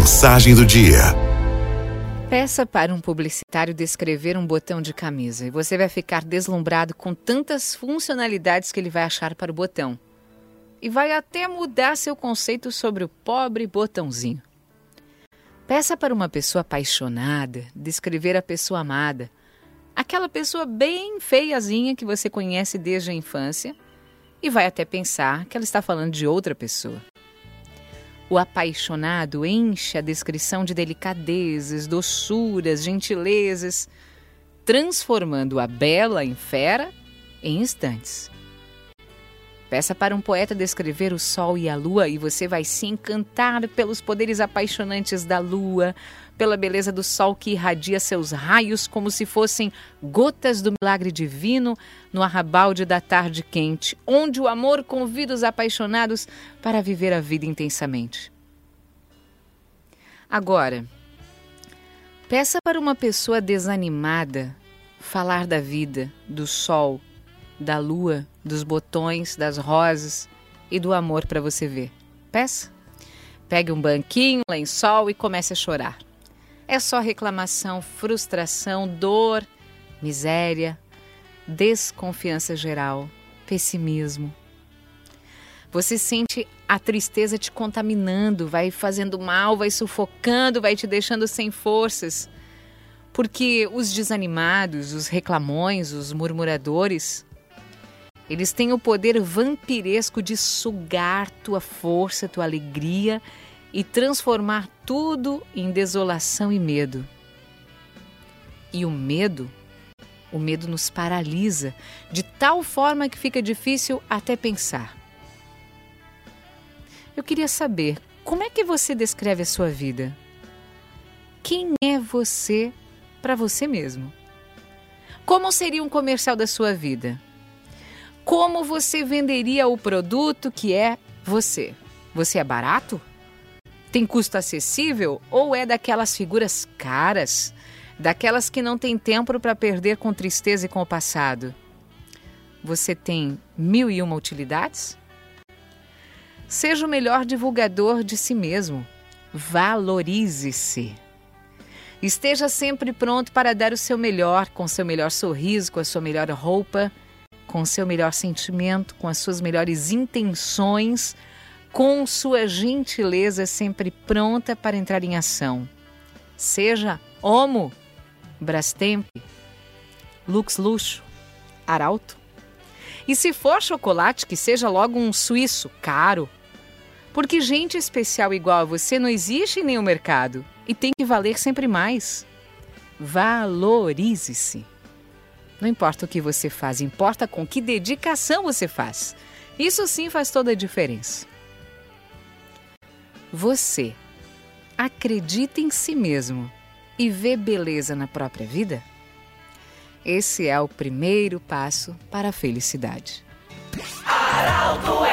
Mensagem do dia. Peça para um publicitário descrever um botão de camisa e você vai ficar deslumbrado com tantas funcionalidades que ele vai achar para o botão. E vai até mudar seu conceito sobre o pobre botãozinho. Peça para uma pessoa apaixonada descrever a pessoa amada, aquela pessoa bem feiazinha que você conhece desde a infância, e vai até pensar que ela está falando de outra pessoa. O apaixonado enche a descrição de delicadezas, doçuras, gentilezas, transformando a bela em fera em instantes. Peça para um poeta descrever o sol e a lua e você vai se encantar pelos poderes apaixonantes da lua, pela beleza do sol que irradia seus raios como se fossem gotas do milagre divino no arrabalde da tarde quente, onde o amor convida os apaixonados para viver a vida intensamente. Agora, peça para uma pessoa desanimada falar da vida, do sol, da lua, dos botões, das rosas e do amor para você ver. Peça. Pegue um banquinho, lençol e comece a chorar. É só reclamação, frustração, dor, miséria, desconfiança geral, pessimismo. Você sente a tristeza te contaminando, vai fazendo mal, vai sufocando, vai te deixando sem forças. Porque os desanimados, os reclamões, os murmuradores, eles têm o poder vampiresco de sugar tua força, tua alegria e transformar tudo em desolação e medo. E o medo o medo nos paralisa de tal forma que fica difícil até pensar. Eu queria saber como é que você descreve a sua vida? Quem é você para você mesmo? Como seria um comercial da sua vida? Como você venderia o produto que é você? Você é barato? Tem custo acessível ou é daquelas figuras caras? daquelas que não têm tempo para perder com tristeza e com o passado. Você tem mil e uma utilidades? Seja o melhor divulgador de si mesmo. Valorize-se. Esteja sempre pronto para dar o seu melhor, com seu melhor sorriso, com a sua melhor roupa, com o seu melhor sentimento, com as suas melhores intenções, com sua gentileza sempre pronta para entrar em ação. Seja homo Brastemp, Lux Luxo, Arauto. E se for chocolate, que seja logo um suíço, caro. Porque gente especial igual a você não existe em nenhum mercado e tem que valer sempre mais. Valorize-se. Não importa o que você faz, importa com que dedicação você faz. Isso sim faz toda a diferença. Você acredita em si mesmo e vê beleza na própria vida? Esse é o primeiro passo para a felicidade. Araldo